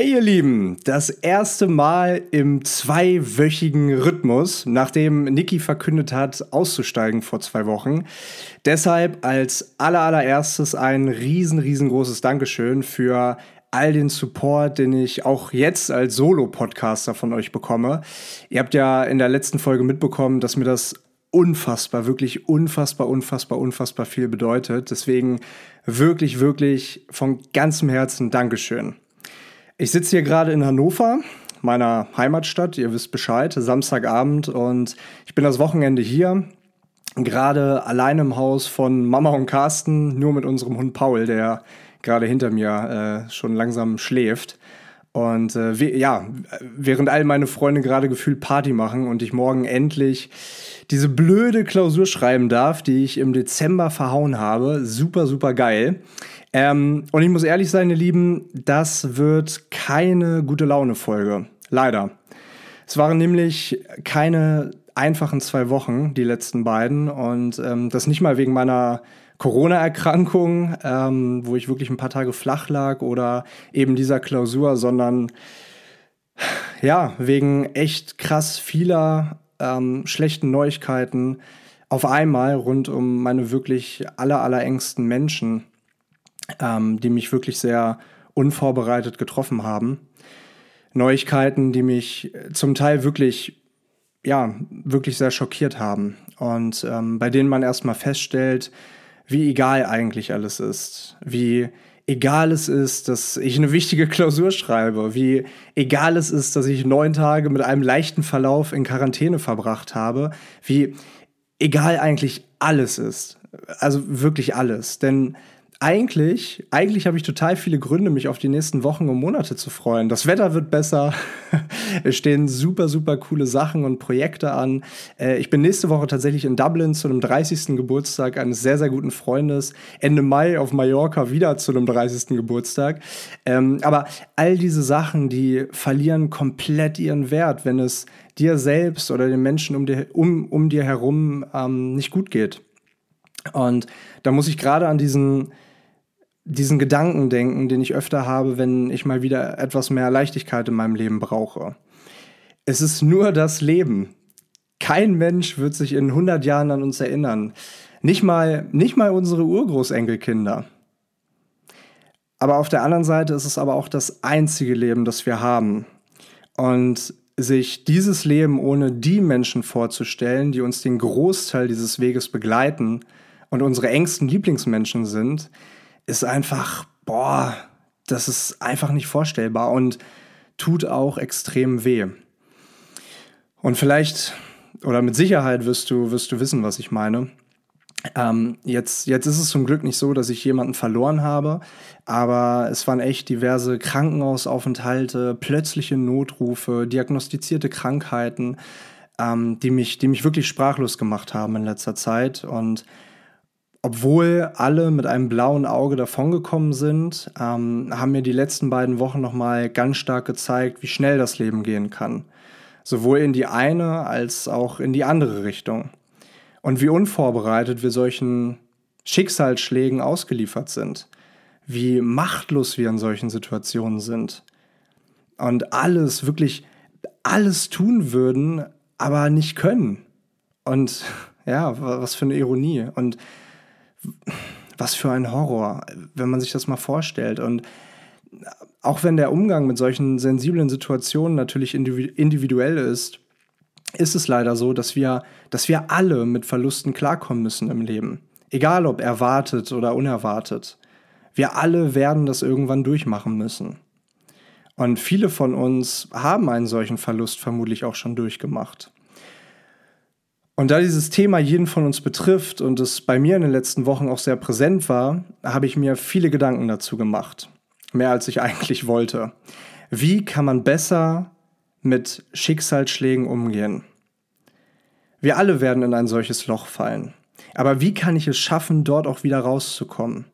Hey ihr Lieben, das erste Mal im zweiwöchigen Rhythmus, nachdem Niki verkündet hat, auszusteigen vor zwei Wochen. Deshalb als allerallererstes ein riesen, riesengroßes Dankeschön für all den Support, den ich auch jetzt als Solo-Podcaster von euch bekomme. Ihr habt ja in der letzten Folge mitbekommen, dass mir das unfassbar, wirklich unfassbar, unfassbar, unfassbar viel bedeutet. Deswegen wirklich, wirklich von ganzem Herzen Dankeschön. Ich sitze hier gerade in Hannover, meiner Heimatstadt. Ihr wisst Bescheid, Samstagabend und ich bin das Wochenende hier. Gerade allein im Haus von Mama und Carsten, nur mit unserem Hund Paul, der gerade hinter mir äh, schon langsam schläft. Und äh, ja, während all meine Freunde gerade gefühlt Party machen und ich morgen endlich diese blöde Klausur schreiben darf, die ich im Dezember verhauen habe, super, super geil. Ähm, und ich muss ehrlich sein, ihr Lieben, das wird keine gute Laune-Folge. Leider. Es waren nämlich keine einfachen zwei Wochen, die letzten beiden. Und ähm, das nicht mal wegen meiner Corona-Erkrankung, ähm, wo ich wirklich ein paar Tage flach lag oder eben dieser Klausur, sondern ja, wegen echt krass vieler ähm, schlechten Neuigkeiten auf einmal rund um meine wirklich aller, allerengsten Menschen ähm, die mich wirklich sehr unvorbereitet getroffen haben. Neuigkeiten, die mich zum Teil wirklich, ja, wirklich sehr schockiert haben und ähm, bei denen man erstmal feststellt, wie egal eigentlich alles ist, wie egal es ist, dass ich eine wichtige Klausur schreibe, wie egal es ist, dass ich neun Tage mit einem leichten Verlauf in Quarantäne verbracht habe, wie egal eigentlich alles ist. Also wirklich alles. Denn eigentlich, eigentlich habe ich total viele Gründe, mich auf die nächsten Wochen und Monate zu freuen. Das Wetter wird besser. es stehen super, super coole Sachen und Projekte an. Äh, ich bin nächste Woche tatsächlich in Dublin zu einem 30. Geburtstag eines sehr, sehr guten Freundes. Ende Mai auf Mallorca wieder zu einem 30. Geburtstag. Ähm, aber all diese Sachen, die verlieren komplett ihren Wert, wenn es dir selbst oder den Menschen um dir, um, um dir herum ähm, nicht gut geht. Und da muss ich gerade an diesen diesen Gedanken denken, den ich öfter habe, wenn ich mal wieder etwas mehr Leichtigkeit in meinem Leben brauche. Es ist nur das Leben. Kein Mensch wird sich in 100 Jahren an uns erinnern. Nicht mal, nicht mal unsere Urgroßenkelkinder. Aber auf der anderen Seite ist es aber auch das einzige Leben, das wir haben. Und sich dieses Leben ohne die Menschen vorzustellen, die uns den Großteil dieses Weges begleiten und unsere engsten Lieblingsmenschen sind, ist einfach, boah, das ist einfach nicht vorstellbar und tut auch extrem weh. Und vielleicht oder mit Sicherheit wirst du, wirst du wissen, was ich meine. Ähm, jetzt, jetzt ist es zum Glück nicht so, dass ich jemanden verloren habe, aber es waren echt diverse Krankenhausaufenthalte, plötzliche Notrufe, diagnostizierte Krankheiten, ähm, die, mich, die mich wirklich sprachlos gemacht haben in letzter Zeit. Und obwohl alle mit einem blauen Auge davongekommen sind, ähm, haben mir die letzten beiden Wochen nochmal ganz stark gezeigt, wie schnell das Leben gehen kann. Sowohl in die eine als auch in die andere Richtung. Und wie unvorbereitet wir solchen Schicksalsschlägen ausgeliefert sind. Wie machtlos wir in solchen Situationen sind. Und alles, wirklich alles tun würden, aber nicht können. Und ja, was für eine Ironie. Und was für ein Horror, wenn man sich das mal vorstellt. Und auch wenn der Umgang mit solchen sensiblen Situationen natürlich individuell ist, ist es leider so, dass wir, dass wir alle mit Verlusten klarkommen müssen im Leben. Egal ob erwartet oder unerwartet. Wir alle werden das irgendwann durchmachen müssen. Und viele von uns haben einen solchen Verlust vermutlich auch schon durchgemacht. Und da dieses Thema jeden von uns betrifft und es bei mir in den letzten Wochen auch sehr präsent war, habe ich mir viele Gedanken dazu gemacht. Mehr als ich eigentlich wollte. Wie kann man besser mit Schicksalsschlägen umgehen? Wir alle werden in ein solches Loch fallen. Aber wie kann ich es schaffen, dort auch wieder rauszukommen?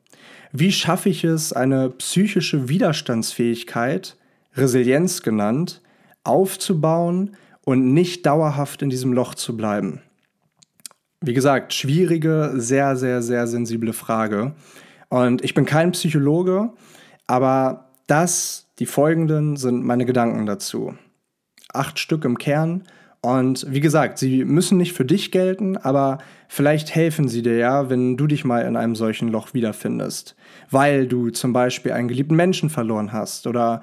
Wie schaffe ich es, eine psychische Widerstandsfähigkeit, Resilienz genannt, aufzubauen und nicht dauerhaft in diesem Loch zu bleiben? Wie gesagt, schwierige, sehr, sehr, sehr sensible Frage. Und ich bin kein Psychologe, aber das, Die folgenden sind meine Gedanken dazu. Acht Stück im Kern. Und wie gesagt, sie müssen nicht für dich gelten, aber vielleicht helfen sie dir ja, wenn du dich mal in einem solchen Loch wiederfindest. Weil du zum Beispiel einen geliebten Menschen verloren hast oder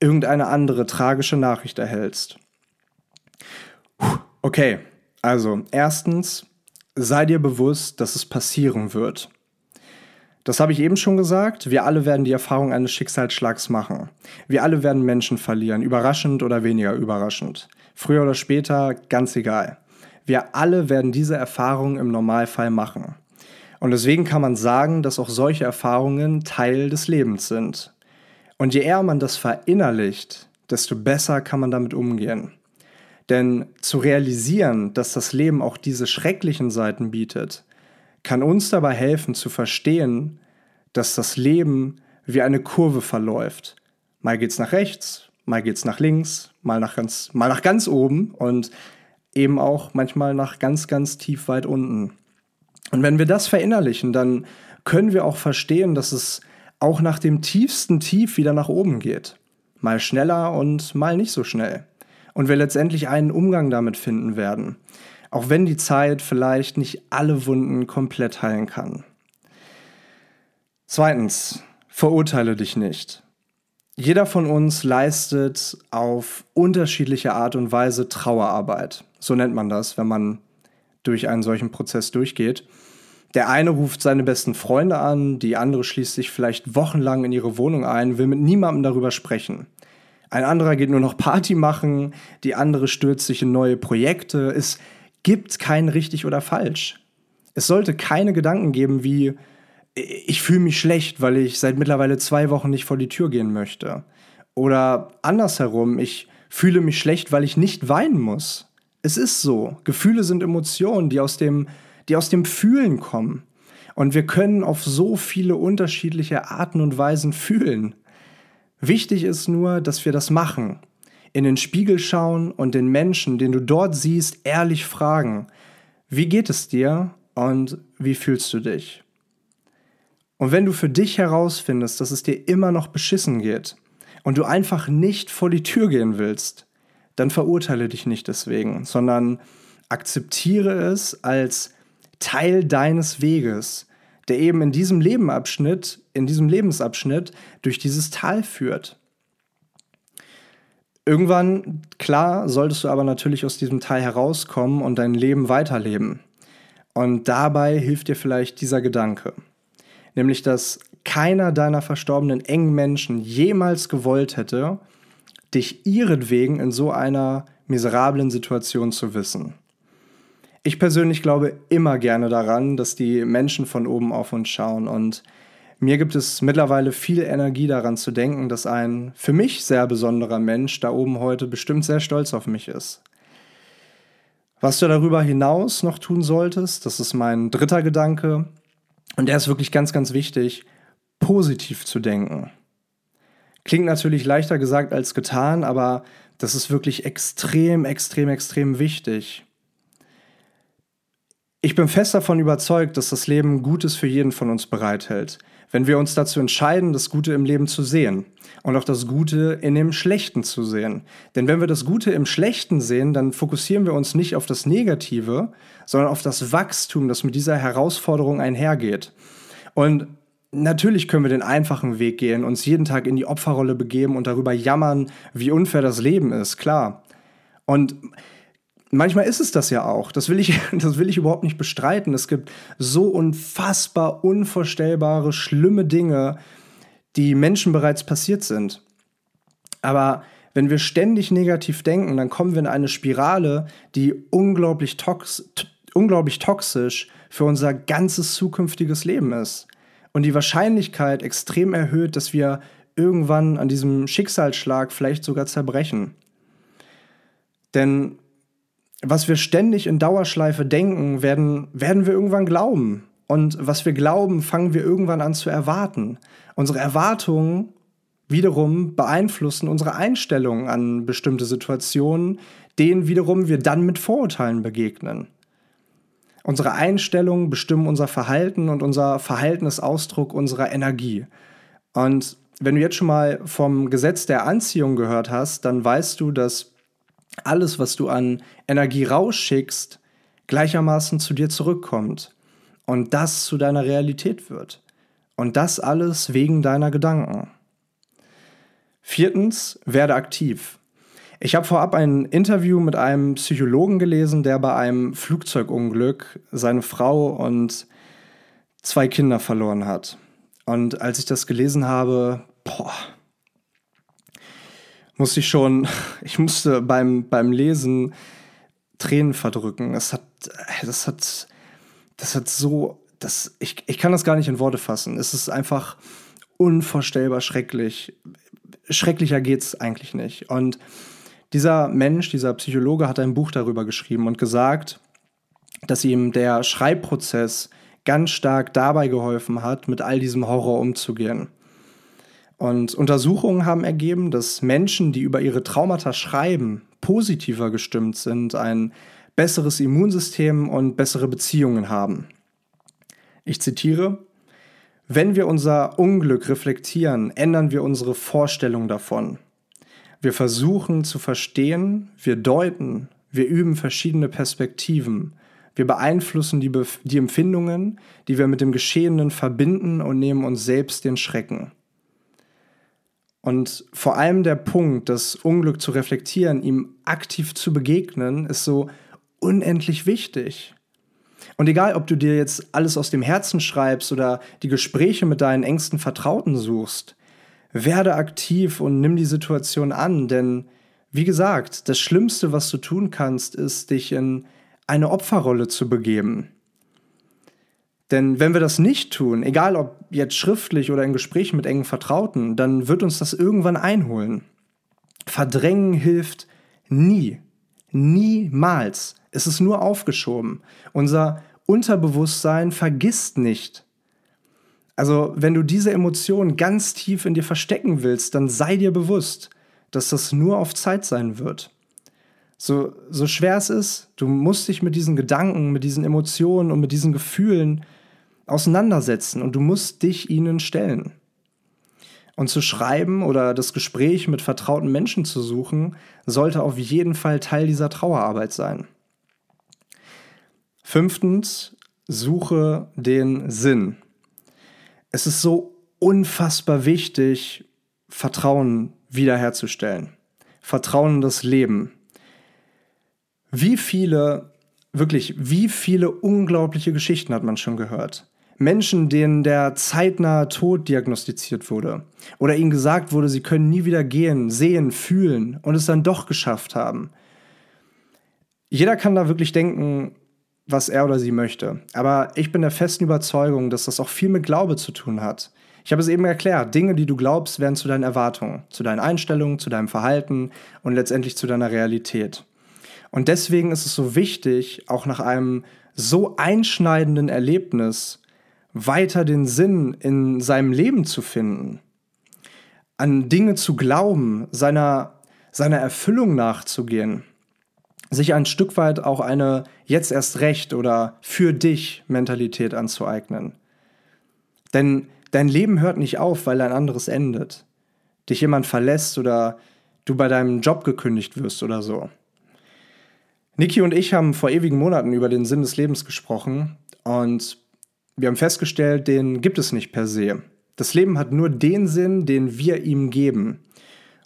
irgendeine andere tragische Nachricht erhältst. Okay, also erstens, sei dir bewusst, dass es passieren wird. Das habe ich eben schon gesagt. Wir alle werden die Erfahrung eines Schicksalsschlags machen. Wir alle werden Menschen verlieren, überraschend oder weniger überraschend. Früher oder später, ganz egal. Wir alle werden diese Erfahrung im Normalfall machen. Und deswegen kann man sagen, dass auch solche Erfahrungen Teil des Lebens sind. Und je eher man das verinnerlicht, desto besser kann man damit umgehen. Denn zu realisieren, dass das Leben auch diese schrecklichen Seiten bietet, kann uns dabei helfen zu verstehen, dass das Leben wie eine Kurve verläuft. Mal geht's nach rechts, mal geht's nach links, mal nach ganz, mal nach ganz oben und eben auch manchmal nach ganz, ganz tief weit unten. Und wenn wir das verinnerlichen, dann können wir auch verstehen, dass es auch nach dem tiefsten Tief wieder nach oben geht. Mal schneller und mal nicht so schnell. Und wir letztendlich einen Umgang damit finden werden auch wenn die Zeit vielleicht nicht alle Wunden komplett heilen kann. Zweitens, verurteile dich nicht. Jeder von uns leistet auf unterschiedliche Art und Weise Trauerarbeit. So nennt man das, wenn man durch einen solchen Prozess durchgeht. Der eine ruft seine besten Freunde an, die andere schließt sich vielleicht wochenlang in ihre Wohnung ein, will mit niemandem darüber sprechen. Ein anderer geht nur noch Party machen, die andere stürzt sich in neue Projekte, ist gibt kein richtig oder falsch. Es sollte keine Gedanken geben wie, ich fühle mich schlecht, weil ich seit mittlerweile zwei Wochen nicht vor die Tür gehen möchte. Oder andersherum, ich fühle mich schlecht, weil ich nicht weinen muss. Es ist so. Gefühle sind Emotionen, die aus dem, die aus dem Fühlen kommen. Und wir können auf so viele unterschiedliche Arten und Weisen fühlen. Wichtig ist nur, dass wir das machen. In den Spiegel schauen und den Menschen, den du dort siehst, ehrlich fragen, wie geht es dir und wie fühlst du dich? Und wenn du für dich herausfindest, dass es dir immer noch beschissen geht und du einfach nicht vor die Tür gehen willst, dann verurteile dich nicht deswegen, sondern akzeptiere es als Teil deines Weges, der eben in diesem Lebenabschnitt, in diesem Lebensabschnitt durch dieses Tal führt. Irgendwann, klar, solltest du aber natürlich aus diesem Teil herauskommen und dein Leben weiterleben. Und dabei hilft dir vielleicht dieser Gedanke. Nämlich, dass keiner deiner verstorbenen engen Menschen jemals gewollt hätte, dich ihretwegen in so einer miserablen Situation zu wissen. Ich persönlich glaube immer gerne daran, dass die Menschen von oben auf uns schauen und mir gibt es mittlerweile viel Energie daran zu denken, dass ein für mich sehr besonderer Mensch da oben heute bestimmt sehr stolz auf mich ist. Was du darüber hinaus noch tun solltest, das ist mein dritter Gedanke, und der ist wirklich ganz, ganz wichtig, positiv zu denken. Klingt natürlich leichter gesagt als getan, aber das ist wirklich extrem, extrem, extrem wichtig. Ich bin fest davon überzeugt, dass das Leben Gutes für jeden von uns bereithält wenn wir uns dazu entscheiden, das Gute im Leben zu sehen und auch das Gute in dem Schlechten zu sehen. Denn wenn wir das Gute im Schlechten sehen, dann fokussieren wir uns nicht auf das Negative, sondern auf das Wachstum, das mit dieser Herausforderung einhergeht. Und natürlich können wir den einfachen Weg gehen, uns jeden Tag in die Opferrolle begeben und darüber jammern, wie unfair das Leben ist, klar. Und manchmal ist es das ja auch. Das will, ich, das will ich überhaupt nicht bestreiten. Es gibt so unfassbar unvorstellbare, schlimme Dinge, die Menschen bereits passiert sind. Aber wenn wir ständig negativ denken, dann kommen wir in eine Spirale, die unglaublich, tox unglaublich toxisch für unser ganzes zukünftiges Leben ist. Und die Wahrscheinlichkeit extrem erhöht, dass wir irgendwann an diesem Schicksalsschlag vielleicht sogar zerbrechen. Denn was wir ständig in Dauerschleife denken, werden, werden wir irgendwann glauben. Und was wir glauben, fangen wir irgendwann an zu erwarten. Unsere Erwartungen wiederum beeinflussen unsere Einstellungen an bestimmte Situationen, denen wiederum wir dann mit Vorurteilen begegnen. Unsere Einstellungen bestimmen unser Verhalten und unser Verhalten ist Ausdruck unserer Energie. Und wenn du jetzt schon mal vom Gesetz der Anziehung gehört hast, dann weißt du, dass alles, was du an Energie rausschickst, gleichermaßen zu dir zurückkommt und das zu deiner Realität wird. Und das alles wegen deiner Gedanken. Viertens, werde aktiv. Ich habe vorab ein Interview mit einem Psychologen gelesen, der bei einem Flugzeugunglück seine Frau und zwei Kinder verloren hat. Und als ich das gelesen habe, boah, musste ich schon, ich musste beim, beim Lesen Tränen verdrücken. Das hat, das hat, das hat so, das, ich, ich kann das gar nicht in Worte fassen. Es ist einfach unvorstellbar schrecklich. Schrecklicher geht's eigentlich nicht. Und dieser Mensch, dieser Psychologe hat ein Buch darüber geschrieben und gesagt, dass ihm der Schreibprozess ganz stark dabei geholfen hat, mit all diesem Horror umzugehen. Und Untersuchungen haben ergeben, dass Menschen, die über ihre Traumata schreiben, positiver gestimmt sind, ein besseres Immunsystem und bessere Beziehungen haben. Ich zitiere, wenn wir unser Unglück reflektieren, ändern wir unsere Vorstellung davon. Wir versuchen zu verstehen, wir deuten, wir üben verschiedene Perspektiven. Wir beeinflussen die, Be die Empfindungen, die wir mit dem Geschehenen verbinden und nehmen uns selbst den Schrecken. Und vor allem der Punkt, das Unglück zu reflektieren, ihm aktiv zu begegnen, ist so unendlich wichtig. Und egal, ob du dir jetzt alles aus dem Herzen schreibst oder die Gespräche mit deinen engsten Vertrauten suchst, werde aktiv und nimm die Situation an, denn wie gesagt, das Schlimmste, was du tun kannst, ist, dich in eine Opferrolle zu begeben. Denn wenn wir das nicht tun, egal ob jetzt schriftlich oder in Gesprächen mit engen Vertrauten, dann wird uns das irgendwann einholen. Verdrängen hilft nie. Niemals. Es ist nur aufgeschoben. Unser Unterbewusstsein vergisst nicht, also, wenn du diese Emotionen ganz tief in dir verstecken willst, dann sei dir bewusst, dass das nur auf Zeit sein wird. So, so schwer es ist, du musst dich mit diesen Gedanken, mit diesen Emotionen und mit diesen Gefühlen auseinandersetzen und du musst dich ihnen stellen. Und zu schreiben oder das Gespräch mit vertrauten Menschen zu suchen, sollte auf jeden Fall Teil dieser Trauerarbeit sein. Fünftens, suche den Sinn es ist so unfassbar wichtig, Vertrauen wiederherzustellen. Vertrauen in das Leben. Wie viele, wirklich, wie viele unglaubliche Geschichten hat man schon gehört? Menschen, denen der zeitnahe Tod diagnostiziert wurde oder ihnen gesagt wurde, sie können nie wieder gehen, sehen, fühlen und es dann doch geschafft haben. Jeder kann da wirklich denken, was er oder sie möchte. Aber ich bin der festen Überzeugung, dass das auch viel mit Glaube zu tun hat. Ich habe es eben erklärt, Dinge, die du glaubst, werden zu deinen Erwartungen, zu deinen Einstellungen, zu deinem Verhalten und letztendlich zu deiner Realität. Und deswegen ist es so wichtig, auch nach einem so einschneidenden Erlebnis weiter den Sinn in seinem Leben zu finden, an Dinge zu glauben, seiner, seiner Erfüllung nachzugehen sich ein Stück weit auch eine jetzt erst recht oder für dich Mentalität anzueignen. Denn dein Leben hört nicht auf, weil ein anderes endet. Dich jemand verlässt oder du bei deinem Job gekündigt wirst oder so. Niki und ich haben vor ewigen Monaten über den Sinn des Lebens gesprochen und wir haben festgestellt, den gibt es nicht per se. Das Leben hat nur den Sinn, den wir ihm geben.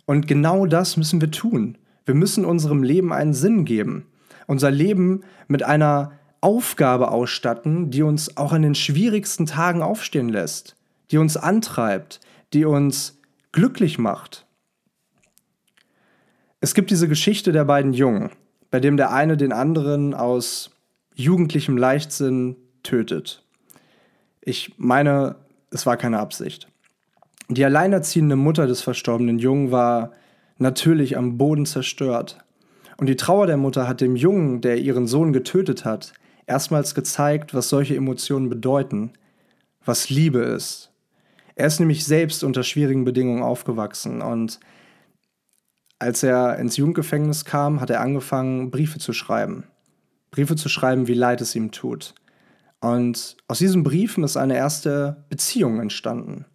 Und genau das müssen wir tun. Wir müssen unserem Leben einen Sinn geben. Unser Leben mit einer Aufgabe ausstatten, die uns auch in den schwierigsten Tagen aufstehen lässt, die uns antreibt, die uns glücklich macht. Es gibt diese Geschichte der beiden Jungen, bei dem der eine den anderen aus jugendlichem Leichtsinn tötet. Ich meine, es war keine Absicht. Die alleinerziehende Mutter des verstorbenen Jungen war natürlich am Boden zerstört. Und die Trauer der Mutter hat dem Jungen, der ihren Sohn getötet hat, erstmals gezeigt, was solche Emotionen bedeuten, was Liebe ist. Er ist nämlich selbst unter schwierigen Bedingungen aufgewachsen und als er ins Jugendgefängnis kam, hat er angefangen, Briefe zu schreiben. Briefe zu schreiben, wie leid es ihm tut. Und aus diesen Briefen ist eine erste Beziehung entstanden.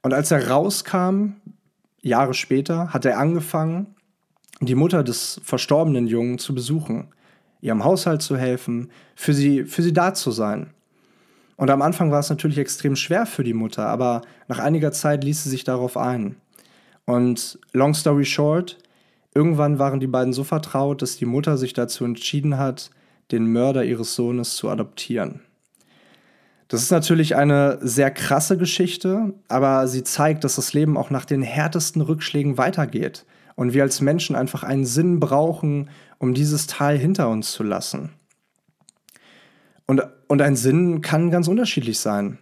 Und als er rauskam, Jahre später, hat er angefangen, die Mutter des verstorbenen Jungen zu besuchen, ihrem Haushalt zu helfen, für sie, für sie da zu sein. Und am Anfang war es natürlich extrem schwer für die Mutter, aber nach einiger Zeit ließ sie sich darauf ein. Und long story short, irgendwann waren die beiden so vertraut, dass die Mutter sich dazu entschieden hat, den Mörder ihres Sohnes zu adoptieren. Das ist natürlich eine sehr krasse Geschichte, aber sie zeigt, dass das Leben auch nach den härtesten Rückschlägen weitergeht und wir als Menschen einfach einen Sinn brauchen, um dieses Tal hinter uns zu lassen. Und, und ein Sinn kann ganz unterschiedlich sein.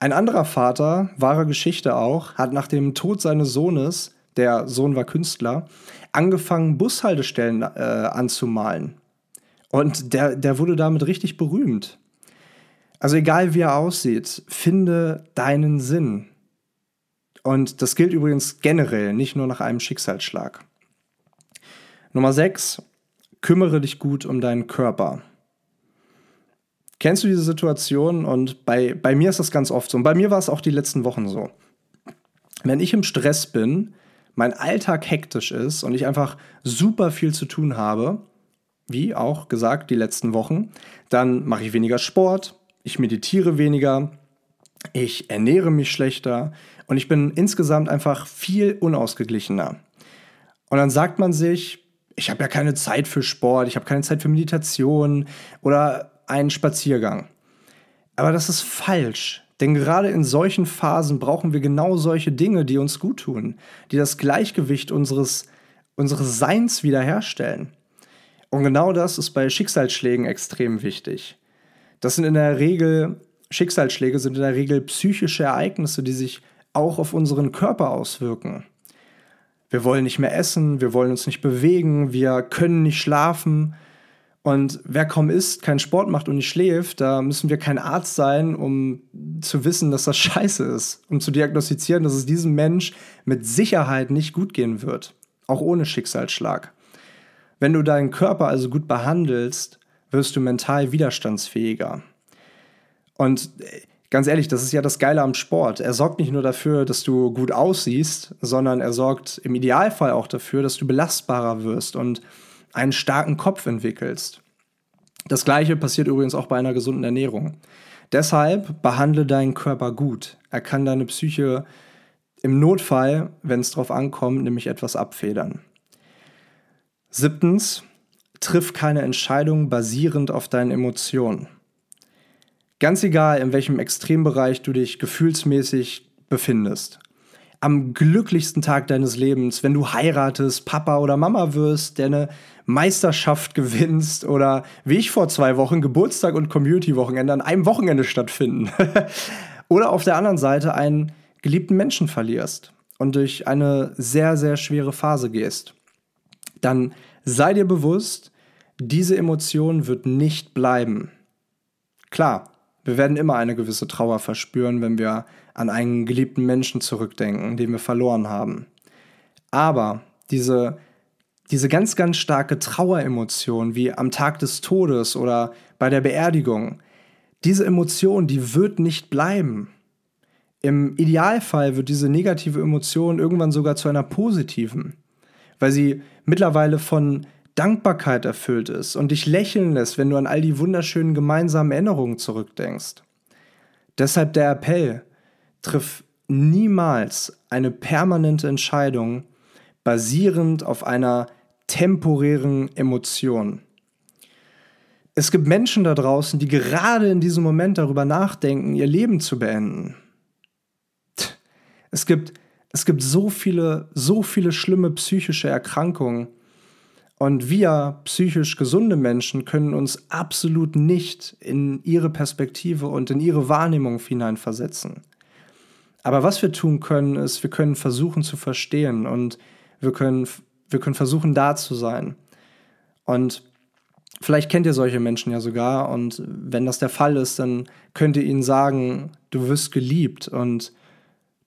Ein anderer Vater, wahre Geschichte auch, hat nach dem Tod seines Sohnes, der Sohn war Künstler, angefangen, Bushaltestellen äh, anzumalen. Und der, der wurde damit richtig berühmt. Also egal wie er aussieht, finde deinen Sinn. Und das gilt übrigens generell, nicht nur nach einem Schicksalsschlag. Nummer 6. Kümmere dich gut um deinen Körper. Kennst du diese Situation? Und bei, bei mir ist das ganz oft so. Und bei mir war es auch die letzten Wochen so. Wenn ich im Stress bin, mein Alltag hektisch ist und ich einfach super viel zu tun habe, wie auch gesagt die letzten Wochen, dann mache ich weniger Sport, ich meditiere weniger, ich ernähre mich schlechter und ich bin insgesamt einfach viel unausgeglichener. Und dann sagt man sich, ich habe ja keine Zeit für Sport, ich habe keine Zeit für Meditation oder einen Spaziergang. Aber das ist falsch. Denn gerade in solchen Phasen brauchen wir genau solche Dinge, die uns gut tun, die das Gleichgewicht unseres, unseres Seins wiederherstellen. Und genau das ist bei Schicksalsschlägen extrem wichtig. Das sind in der Regel, Schicksalsschläge sind in der Regel psychische Ereignisse, die sich auch auf unseren Körper auswirken. Wir wollen nicht mehr essen, wir wollen uns nicht bewegen, wir können nicht schlafen. Und wer kaum isst, keinen Sport macht und nicht schläft, da müssen wir kein Arzt sein, um zu wissen, dass das scheiße ist, um zu diagnostizieren, dass es diesem Mensch mit Sicherheit nicht gut gehen wird, auch ohne Schicksalsschlag. Wenn du deinen Körper also gut behandelst, wirst du mental widerstandsfähiger. Und äh, ganz ehrlich, das ist ja das Geile am Sport. Er sorgt nicht nur dafür, dass du gut aussiehst, sondern er sorgt im Idealfall auch dafür, dass du belastbarer wirst und einen starken Kopf entwickelst. Das gleiche passiert übrigens auch bei einer gesunden Ernährung. Deshalb behandle deinen Körper gut. Er kann deine Psyche im Notfall, wenn es drauf ankommt, nämlich etwas abfedern. Siebtens, triff keine Entscheidung basierend auf deinen Emotionen. Ganz egal, in welchem Extrembereich du dich gefühlsmäßig befindest. Am glücklichsten Tag deines Lebens, wenn du heiratest, Papa oder Mama wirst, der eine Meisterschaft gewinnst oder wie ich vor zwei Wochen Geburtstag und Community-Wochenende an einem Wochenende stattfinden. oder auf der anderen Seite einen geliebten Menschen verlierst und durch eine sehr, sehr schwere Phase gehst. Dann sei dir bewusst, diese Emotion wird nicht bleiben. Klar, wir werden immer eine gewisse Trauer verspüren, wenn wir an einen geliebten Menschen zurückdenken, den wir verloren haben. Aber diese, diese ganz, ganz starke Traueremotion, wie am Tag des Todes oder bei der Beerdigung, diese Emotion, die wird nicht bleiben. Im Idealfall wird diese negative Emotion irgendwann sogar zu einer positiven, weil sie mittlerweile von Dankbarkeit erfüllt ist und dich lächeln lässt, wenn du an all die wunderschönen gemeinsamen Erinnerungen zurückdenkst. Deshalb der Appell, triff niemals eine permanente Entscheidung basierend auf einer temporären Emotion. Es gibt Menschen da draußen, die gerade in diesem Moment darüber nachdenken, ihr Leben zu beenden. Es gibt, es gibt so viele, so viele schlimme psychische Erkrankungen, und wir psychisch gesunde Menschen können uns absolut nicht in ihre Perspektive und in ihre Wahrnehmung hineinversetzen. Aber was wir tun können, ist, wir können versuchen zu verstehen und wir können, wir können versuchen, da zu sein. Und vielleicht kennt ihr solche Menschen ja sogar und wenn das der Fall ist, dann könnt ihr ihnen sagen, du wirst geliebt und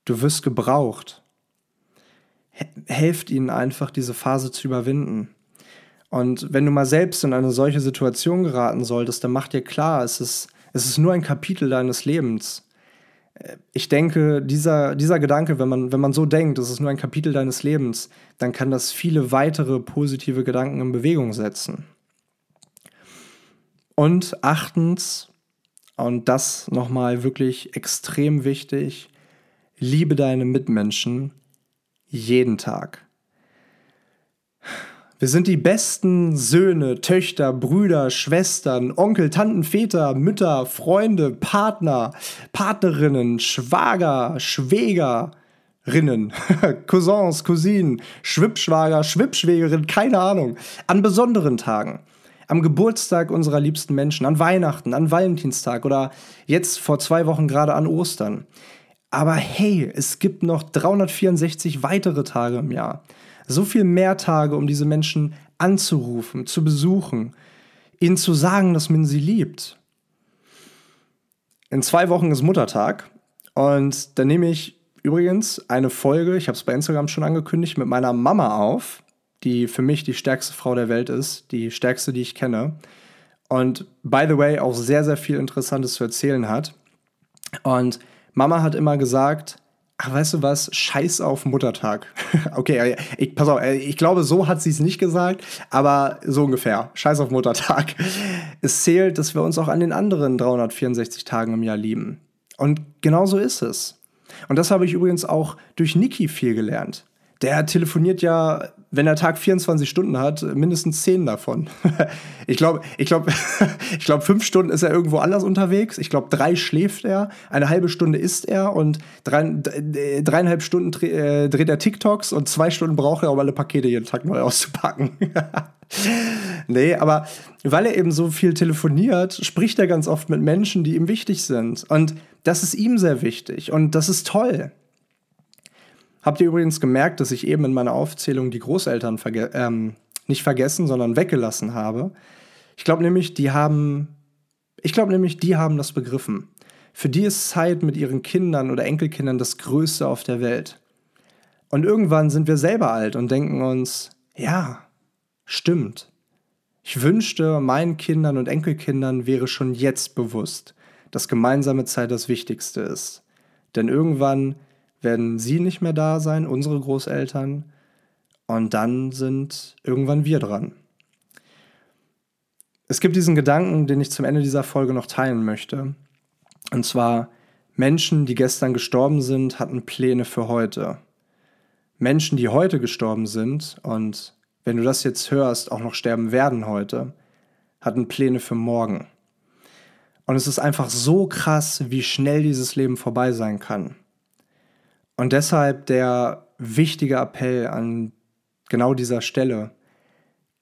du wirst gebraucht. Helft ihnen einfach, diese Phase zu überwinden. Und wenn du mal selbst in eine solche Situation geraten solltest, dann mach dir klar, es ist, es ist nur ein Kapitel deines Lebens. ich denke, dieser, dieser Gedanke, wenn man, wenn man so denkt, das ist nur ein Kapitel deines Lebens, dann kann das viele weitere positive Gedanken in Bewegung setzen. Und achtens, und das nochmal wirklich extrem wichtig, liebe deine Mitmenschen jeden Tag. Wir sind die besten Söhne, Töchter, Brüder, Schwestern, Onkel, Tanten, Väter, Mütter, Freunde, Partner, Partnerinnen, Schwager, Schwägerinnen, Cousins, Cousinen, Schwippschwager, Schwippschwägerin, keine Ahnung. An besonderen Tagen. Am Geburtstag unserer liebsten Menschen, an Weihnachten, an Valentinstag oder jetzt vor zwei Wochen gerade an Ostern. Aber hey, es gibt noch 364 weitere Tage im Jahr so viel mehr Tage, um diese Menschen anzurufen, zu besuchen, ihnen zu sagen, dass man sie liebt. In zwei Wochen ist Muttertag und dann nehme ich übrigens eine Folge, ich habe es bei Instagram schon angekündigt, mit meiner Mama auf, die für mich die stärkste Frau der Welt ist, die stärkste, die ich kenne. Und by the way, auch sehr, sehr viel Interessantes zu erzählen hat. Und Mama hat immer gesagt, ach, weißt du was, scheiß auf Muttertag. okay, ich, pass auf, ich glaube, so hat sie es nicht gesagt, aber so ungefähr. Scheiß auf Muttertag. Es zählt, dass wir uns auch an den anderen 364 Tagen im Jahr lieben. Und genau so ist es. Und das habe ich übrigens auch durch Niki viel gelernt. Der telefoniert ja wenn der Tag 24 Stunden hat, mindestens 10 davon. ich glaube, ich glaube, ich glaube, fünf Stunden ist er irgendwo anders unterwegs. Ich glaube, drei schläft er, eine halbe Stunde isst er und drei, dreieinhalb Stunden äh, dreht er TikToks und zwei Stunden braucht er, um alle Pakete jeden Tag neu auszupacken. nee, aber weil er eben so viel telefoniert, spricht er ganz oft mit Menschen, die ihm wichtig sind. Und das ist ihm sehr wichtig und das ist toll. Habt ihr übrigens gemerkt, dass ich eben in meiner Aufzählung die Großeltern verge ähm, nicht vergessen, sondern weggelassen habe? Ich glaube nämlich, die haben, ich glaube nämlich, die haben das begriffen. Für die ist Zeit mit ihren Kindern oder Enkelkindern das Größte auf der Welt. Und irgendwann sind wir selber alt und denken uns, ja, stimmt. Ich wünschte, meinen Kindern und Enkelkindern wäre schon jetzt bewusst, dass gemeinsame Zeit das Wichtigste ist. Denn irgendwann werden sie nicht mehr da sein, unsere Großeltern. Und dann sind irgendwann wir dran. Es gibt diesen Gedanken, den ich zum Ende dieser Folge noch teilen möchte. Und zwar, Menschen, die gestern gestorben sind, hatten Pläne für heute. Menschen, die heute gestorben sind und wenn du das jetzt hörst, auch noch sterben werden heute, hatten Pläne für morgen. Und es ist einfach so krass, wie schnell dieses Leben vorbei sein kann. Und deshalb der wichtige Appell an genau dieser Stelle.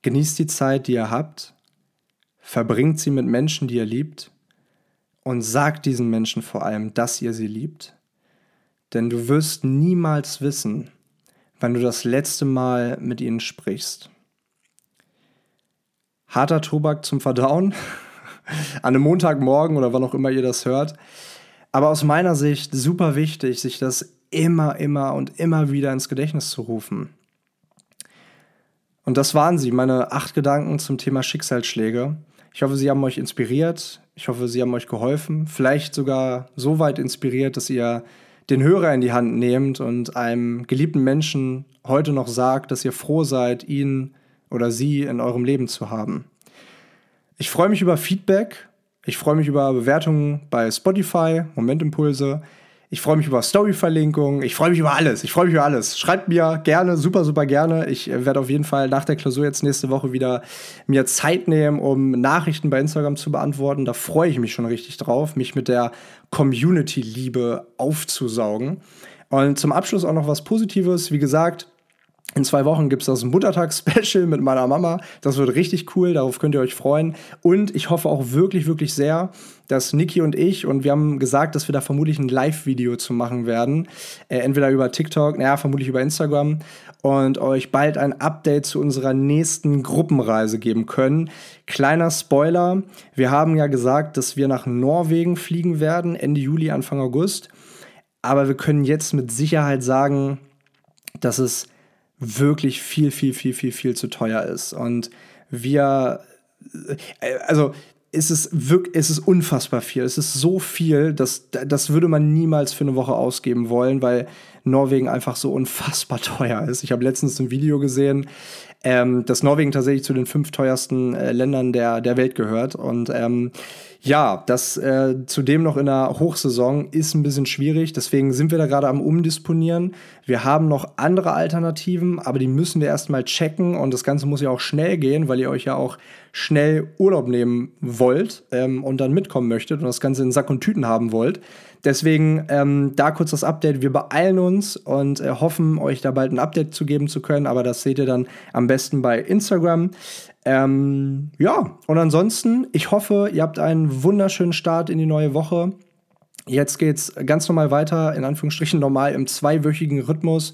Genießt die Zeit, die ihr habt, verbringt sie mit Menschen, die ihr liebt und sagt diesen Menschen vor allem, dass ihr sie liebt. Denn du wirst niemals wissen, wann du das letzte Mal mit ihnen sprichst. Harter Tobak zum Verdauen an einem Montagmorgen oder wann auch immer ihr das hört. Aber aus meiner Sicht super wichtig, sich das immer, immer und immer wieder ins Gedächtnis zu rufen. Und das waren sie, meine acht Gedanken zum Thema Schicksalsschläge. Ich hoffe, sie haben euch inspiriert. Ich hoffe, sie haben euch geholfen. Vielleicht sogar so weit inspiriert, dass ihr den Hörer in die Hand nehmt und einem geliebten Menschen heute noch sagt, dass ihr froh seid, ihn oder sie in eurem Leben zu haben. Ich freue mich über Feedback. Ich freue mich über Bewertungen bei Spotify, Momentimpulse. Ich freue mich über Story-Verlinkungen. Ich freue mich über alles. Ich freue mich über alles. Schreibt mir gerne, super, super gerne. Ich äh, werde auf jeden Fall nach der Klausur jetzt nächste Woche wieder mir Zeit nehmen, um Nachrichten bei Instagram zu beantworten. Da freue ich mich schon richtig drauf, mich mit der Community-Liebe aufzusaugen. Und zum Abschluss auch noch was Positives. Wie gesagt, in zwei Wochen gibt es das Muttertags-Special mit meiner Mama. Das wird richtig cool, darauf könnt ihr euch freuen. Und ich hoffe auch wirklich, wirklich sehr, dass Niki und ich, und wir haben gesagt, dass wir da vermutlich ein Live-Video zu machen werden. Äh, entweder über TikTok, naja, vermutlich über Instagram. Und euch bald ein Update zu unserer nächsten Gruppenreise geben können. Kleiner Spoiler, wir haben ja gesagt, dass wir nach Norwegen fliegen werden, Ende Juli, Anfang August. Aber wir können jetzt mit Sicherheit sagen, dass es wirklich viel, viel, viel, viel, viel zu teuer ist. Und wir, äh, also es ist wirklich, es ist unfassbar viel. Es ist so viel, dass das würde man niemals für eine Woche ausgeben wollen, weil Norwegen einfach so unfassbar teuer ist. Ich habe letztens ein Video gesehen, ähm, dass Norwegen tatsächlich zu den fünf teuersten äh, Ländern der, der Welt gehört. Und ähm, ja, das äh, zudem noch in der Hochsaison ist ein bisschen schwierig. Deswegen sind wir da gerade am Umdisponieren. Wir haben noch andere Alternativen, aber die müssen wir erstmal checken. Und das Ganze muss ja auch schnell gehen, weil ihr euch ja auch schnell Urlaub nehmen wollt ähm, und dann mitkommen möchtet und das Ganze in Sack und Tüten haben wollt. Deswegen ähm, da kurz das Update. Wir beeilen uns und äh, hoffen, euch da bald ein Update zu geben zu können. Aber das seht ihr dann am besten bei Instagram. Ähm, ja, und ansonsten, ich hoffe, ihr habt einen wunderschönen Start in die neue Woche. Jetzt geht's ganz normal weiter, in Anführungsstrichen normal im zweiwöchigen Rhythmus.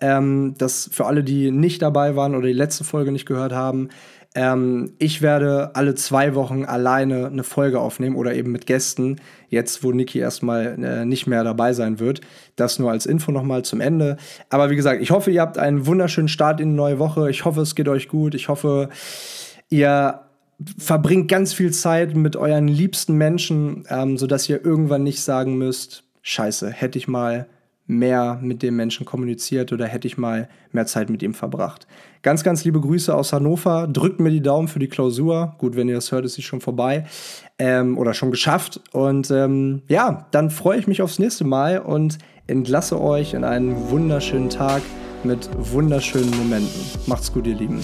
Ähm, das für alle, die nicht dabei waren oder die letzte Folge nicht gehört haben. Ähm, ich werde alle zwei Wochen alleine eine Folge aufnehmen oder eben mit Gästen. Jetzt, wo Niki erstmal äh, nicht mehr dabei sein wird. Das nur als Info nochmal zum Ende. Aber wie gesagt, ich hoffe, ihr habt einen wunderschönen Start in die neue Woche. Ich hoffe, es geht euch gut. Ich hoffe, ihr verbringt ganz viel Zeit mit euren liebsten Menschen, ähm, sodass ihr irgendwann nicht sagen müsst, scheiße, hätte ich mal mehr mit dem Menschen kommuniziert oder hätte ich mal mehr Zeit mit ihm verbracht. Ganz, ganz liebe Grüße aus Hannover. Drückt mir die Daumen für die Klausur. Gut, wenn ihr das hört, ist sie schon vorbei ähm, oder schon geschafft. Und ähm, ja, dann freue ich mich aufs nächste Mal und entlasse euch in einen wunderschönen Tag mit wunderschönen Momenten. Macht's gut, ihr Lieben.